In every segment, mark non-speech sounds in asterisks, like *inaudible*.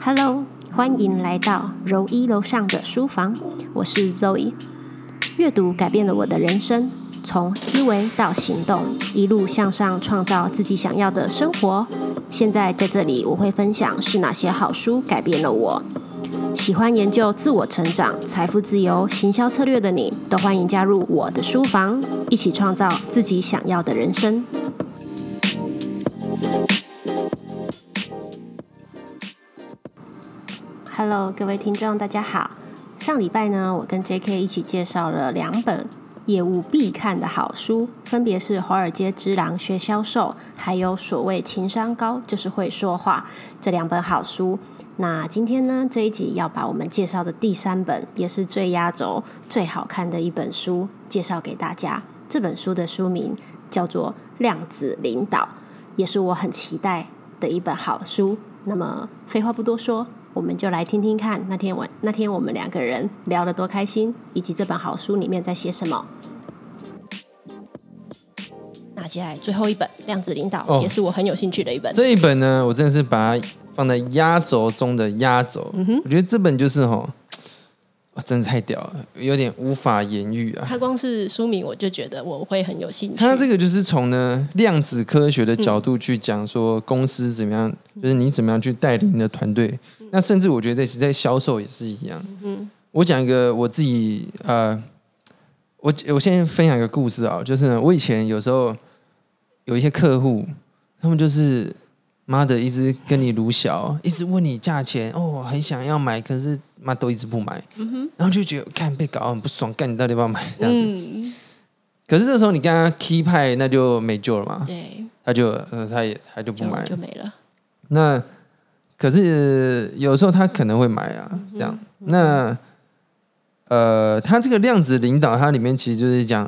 Hello，欢迎来到柔一楼上的书房，我是 Zoe。阅读改变了我的人生，从思维到行动，一路向上，创造自己想要的生活。现在在这里，我会分享是哪些好书改变了我。喜欢研究自我成长、财富自由、行销策略的你，都欢迎加入我的书房，一起创造自己想要的人生。Hello，各位听众，大家好。上礼拜呢，我跟 J.K. 一起介绍了两本业务必看的好书，分别是《华尔街之狼学销售》，还有所谓情商高就是会说话这两本好书。那今天呢，这一集要把我们介绍的第三本，也是最压轴、最好看的一本书介绍给大家。这本书的书名叫做《量子领导》，也是我很期待的一本好书。那么废话不多说，我们就来听听看那天晚那天我们两个人聊得多开心，以及这本好书里面在写什么。那接下来最后一本《量子领导》，也是我很有兴趣的一本。这一本呢，我真的是把它。放在压轴中的压轴，我觉得这本就是哈，真的太屌了，有点无法言喻啊。它光是书名我就觉得我会很有兴趣。它这个就是从呢量子科学的角度去讲说公司怎么样，就是你怎么样去带领你的团队。那甚至我觉得这在销售也是一样。嗯，我讲一个我自己呃，我我先分享一个故事啊，就是呢，我以前有时候有一些客户，他们就是。妈的，一直跟你卢小，一直问你价钱哦，很想要买，可是妈都一直不买，然后就觉得看被搞很不爽，干你到底要不要买这样子？可是这时候你跟他 key 派，那就没救了嘛。对，他就呃，他也他就不买，就没了。那可是有时候他可能会买啊，这样。那呃，他这个量子领导，它里面其实就是讲，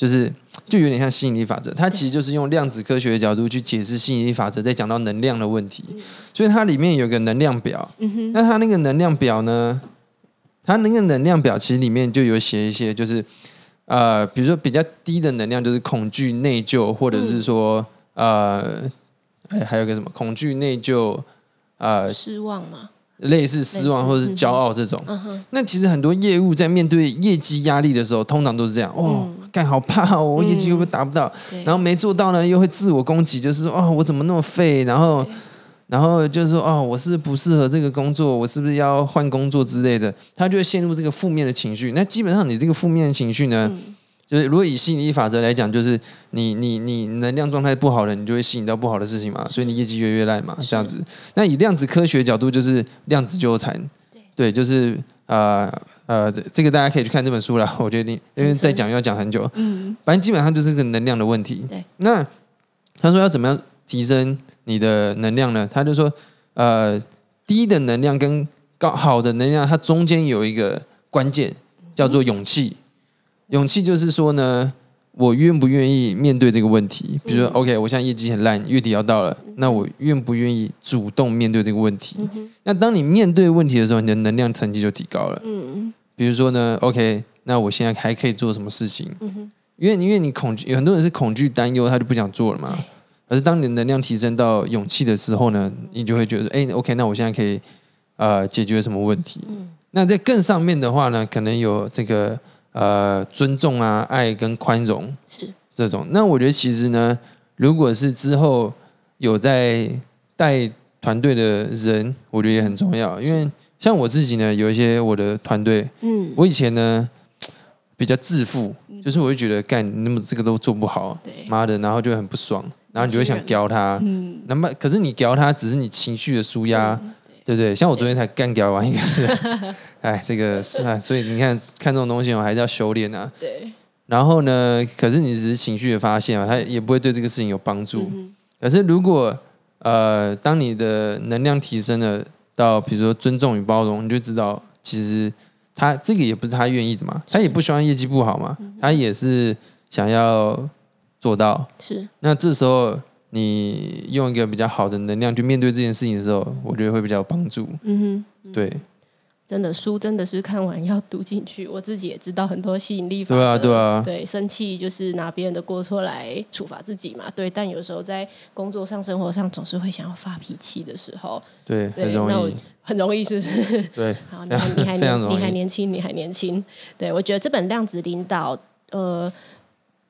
就是。就有点像吸引力法则，它其实就是用量子科学的角度去解释吸引力法则，在讲到能量的问题。所以它里面有个能量表，那它那个能量表呢，它那个能量表其实里面就有写一些，就是呃，比如说比较低的能量就是恐惧、内疚，或者是说呃，还还有个什么恐惧、内疚，呃，失望吗？类似失望或者是骄傲这种。那其实很多业务在面对业绩压力的时候，通常都是这样哦。干好怕哦，我业绩会不会达不到？然后没做到呢，又会自我攻击，就是说哦，我怎么那么废？然后，然后就是说哦，我是不适合这个工作，我是不是要换工作之类的？他就会陷入这个负面的情绪。那基本上你这个负面的情绪呢，就是如果以吸引力法则来讲，就是你你你能量状态不好了，你就会吸引到不好的事情嘛，所以你业绩越越烂嘛，这样子。那以量子科学角度，就是量子纠缠，对，就是。呃呃，这个大家可以去看这本书了。我觉得，因为再讲要讲很久。嗯，反正基本上就是个能量的问题。对。那他说要怎么样提升你的能量呢？他就说，呃，低的能量跟高好的能量，它中间有一个关键叫做勇气。勇气就是说呢。我愿不愿意面对这个问题？比如说，OK，我现在业绩很烂，月底要到了，那我愿不愿意主动面对这个问题？那当你面对问题的时候，你的能量层级就提高了。嗯比如说呢，OK，那我现在还可以做什么事情？嗯因为因为你恐惧，有很多人是恐惧、担忧，他就不想做了嘛。可是当你的能量提升到勇气的时候呢，你就会觉得，哎，OK，那我现在可以呃解决什么问题？嗯。那在更上面的话呢，可能有这个。呃，尊重啊，爱跟宽容是。这种。那我觉得其实呢，如果是之后有在带团队的人，我觉得也很重要。因为像我自己呢，有一些我的团队，嗯，我以前呢 *tsk* 比较自负，就是我会觉得干那么这个都做不好，妈的，然后就很不爽，然后你就会想教他，嗯，那么可是你教他只是你情绪的舒压。对不对？像我昨天才干掉完一个，*laughs* 哎，这个是啊，所以你看看这种东西，我还是要修炼啊。对。然后呢？可是你只是情绪的发泄嘛，它也不会对这个事情有帮助。可是如果呃，当你的能量提升了到，比如说尊重与包容，你就知道其实他这个也不是他愿意的嘛，他也不希望业绩不好嘛，他也是想要做到。是。那这时候。你用一个比较好的能量去面对这件事情的时候，我觉得会比较有帮助。嗯哼，对，真的书真的是看完要读进去，我自己也知道很多吸引力法则。对啊，对啊，对，生气就是拿别人的过错来处罚自己嘛。对，但有时候在工作上、生活上，总是会想要发脾气的时候，对，对，很容那我易，很容易，是不是？对，*laughs* 好，你还你还年你还年轻，你还年轻。对我觉得这本量子领导，呃，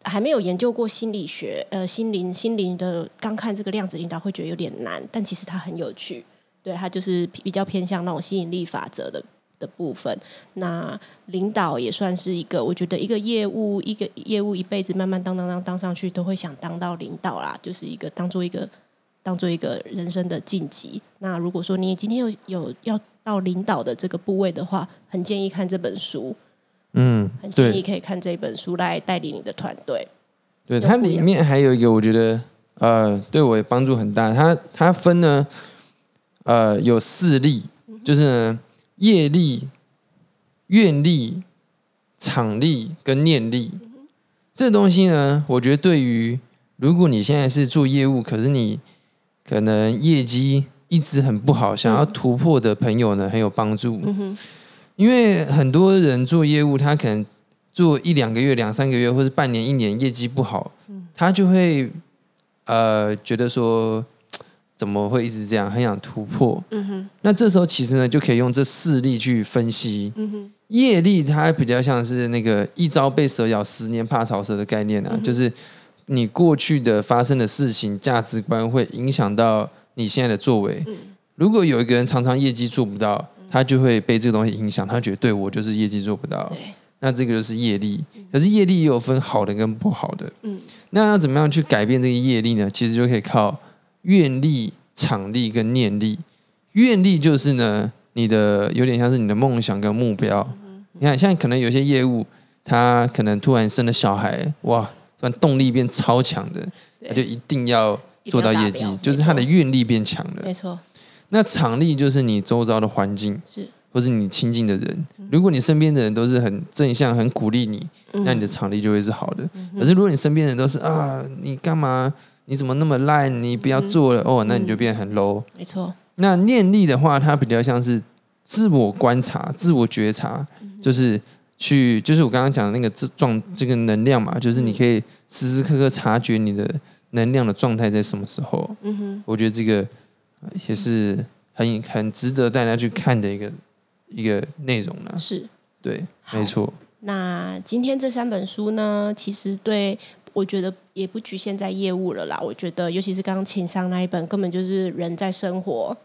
还没有研究过心理学，呃，心灵心灵的，刚看这个量子领导会觉得有点难，但其实它很有趣。对，它就是比较偏向那种吸引力法则的的部分。那领导也算是一个，我觉得一个业务，一个业务一辈子慢慢当当当当上去，都会想当到领导啦，就是一个当做一个当做一个人生的晋级。那如果说你今天有有要到领导的这个部位的话，很建议看这本书，嗯，很建议，可以看这本书来带领你的团队。对，它里面还有一个，我觉得呃，对我也帮助很大。它它分呢，呃，有四力，就是呢，业力、愿力、场力跟念力。这东西呢，我觉得对于如果你现在是做业务，可是你可能业绩一直很不好，想要突破的朋友呢，很有帮助。嗯哼，因为很多人做业务，他可能做一两个月、两三个月，或者半年、一年，业绩不好，他就会呃觉得说怎么会一直这样，很想突破。嗯哼，那这时候其实呢，就可以用这四例去分析。嗯哼，业力它比较像是那个一朝被蛇咬，十年怕草蛇的概念啊，就是你过去的发生的事情、价值观会影响到你现在的作为。如果有一个人常常业绩做不到，他就会被这个东西影响，他觉得对我就是业绩做不到，那这个就是业力。可是业力也有分好的跟不好的，嗯那要怎么样去改变这个业力呢？其实就可以靠愿力、场力跟念力。愿力就是呢，你的有点像是你的梦想跟目标。你看，现在可能有些业务，他可能突然生了小孩，哇，突然动力变超强的，他就一定要做到业绩就是他的愿力变强了。没错，那场力就是你周遭的环境，是，或是你亲近的人。如果你身边的人都是很正向、很鼓励你，嗯那你的场力就会是好的。可是如果你身边的人都是啊，你干嘛？你怎么那么烂？你不要做了、哦，那你就变得很 low。没错，那念力的话，它比较像是自我观察、自我觉察，就是去，就是我刚刚讲的那个这状这个能量嘛，就是你可以时时刻刻察觉你的能量的状态在什么时候。嗯哼，我觉得这个呃也是很很值得大家去看的一个一个内容呢。是。对，没错，那今天这三本书呢，其实对我觉得也不局限在业务了啦。我觉得，尤其是刚刚情商那一本，根本就是人在生活、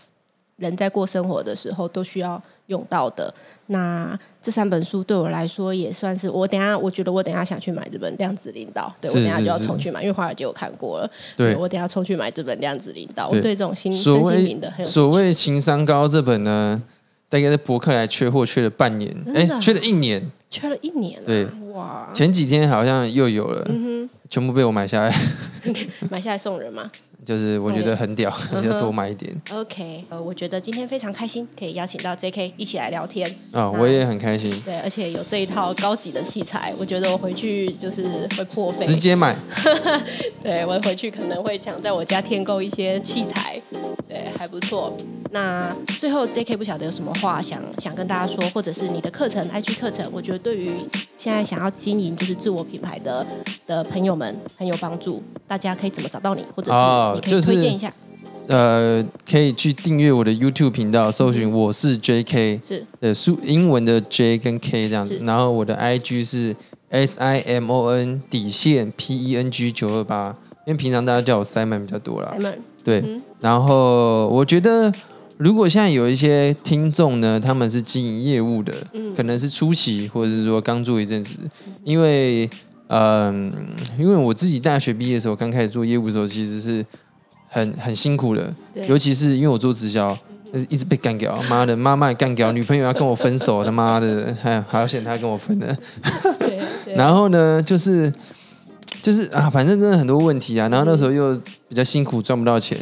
人在过生活的时候都需要用到的。那这三本书对我来说也算是我等下，我觉得我等下想去买这本《量子领导》，对我等下就要是是冲去买，因为华尔街我看过了，对。我等下冲去买这本《量子领导》。我对对这种心所身心谓灵的很有所谓情商高这本呢，大概在博客来缺货缺了半年，哎缺了一年。缺了一年、啊，对，哇，前几天好像又有了，嗯全部被我买下来，哼，*laughs* 买下来送人吗？就是我觉得很屌，嗯哼 *laughs* 要多买一点 OK，呃，我觉得今天非常开心，可以邀请到 JK 一起来聊天。啊！我也很开心，对，而且有这一套高级的器材，我觉得我回去就是会破费。直接买。*laughs* 对我回去可能会想在我家添购一些器材，对，还不错。那最后 JK 不晓得有什么话想想跟大家说，或者是你的课程 IG 课程，我觉得对于现在想要经营就是自我品牌的的朋友们很有帮助。大家可以怎么找到你，或者哦是你可以推荐一下？呃，可以去订阅我的 YouTube 频道，搜寻我是 JK，是的数英文的 J 跟 K 这样子，然后我的 IG 是 S I M O N 底线 P E N G 九二八，因为平常大家叫我 Simon 比较多啦。Simon，对，嗯然后我觉得如果现在有一些听众呢，他们是经营业务的，嗯可能是初期或者是说刚做一阵子，因为嗯、因为我自己大学毕业的时候刚开始做业务的时候，其实是很很辛苦的，尤其是因为我做直销。就是一直被干掉，妈的，妈妈也干掉，*laughs* 女朋友要跟我分手，他妈的，还还要嫌他跟我分的，*laughs* 然后呢，就是就是啊，反正真的很多问题啊。然后那时候又比较辛苦，赚不到钱。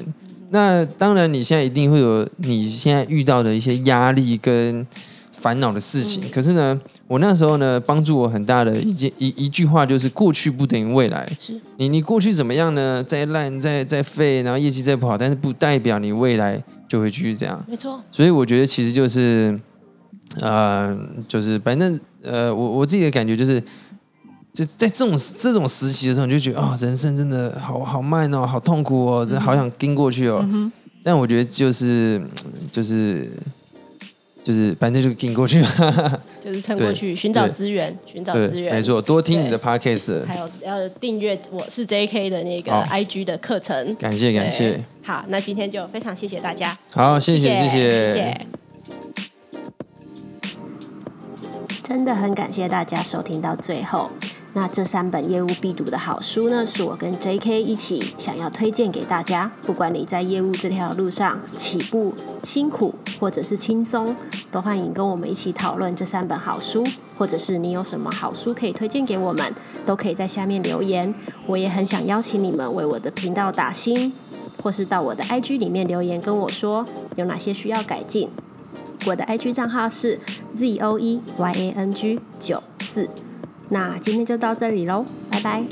那当然，你现在一定会有你现在遇到的一些压力跟烦恼的事情。可是呢，我那时候呢，帮助我很大的一件一一句话就是：过去不等于未来。是你你过去怎么样呢？再烂再再废，然后业绩再不好，但是不代表你未来就会继续这样。没错，所以我觉得其实就是呃，就是反正呃，我我自己的感觉就是，就在这种这种时期的时候，你就觉得啊、人生真的好好慢哦，好痛苦哦，真的好想跟过去哦。但我觉得就是就是就是反正就跟过去，*laughs* 就是撑过去寻找资源，寻找资，源，没错，多听你的 podcast，还有要订阅我是 J.K. 的那个 IG 的课程。感谢感对谢，好，那今天就非常谢谢大家，好，谢谢谢谢谢谢。真的很感谢大家收听到最后。那这三本业务必读的好书呢，是我跟 J.K. 一起想要推荐给大家。不管你在业务这条路上起步辛苦，或者是轻松，都欢迎跟我们一起讨论这三本好书，或者是你有什么好书可以推荐给我们，都可以在下面留言。我也很想邀请你们为我的频道打星，或是到我的 IG 里面留言跟我说有哪些需要改进。我的 IG 账号是 z o e y a n g 九四。那今天就到这里喽，拜拜。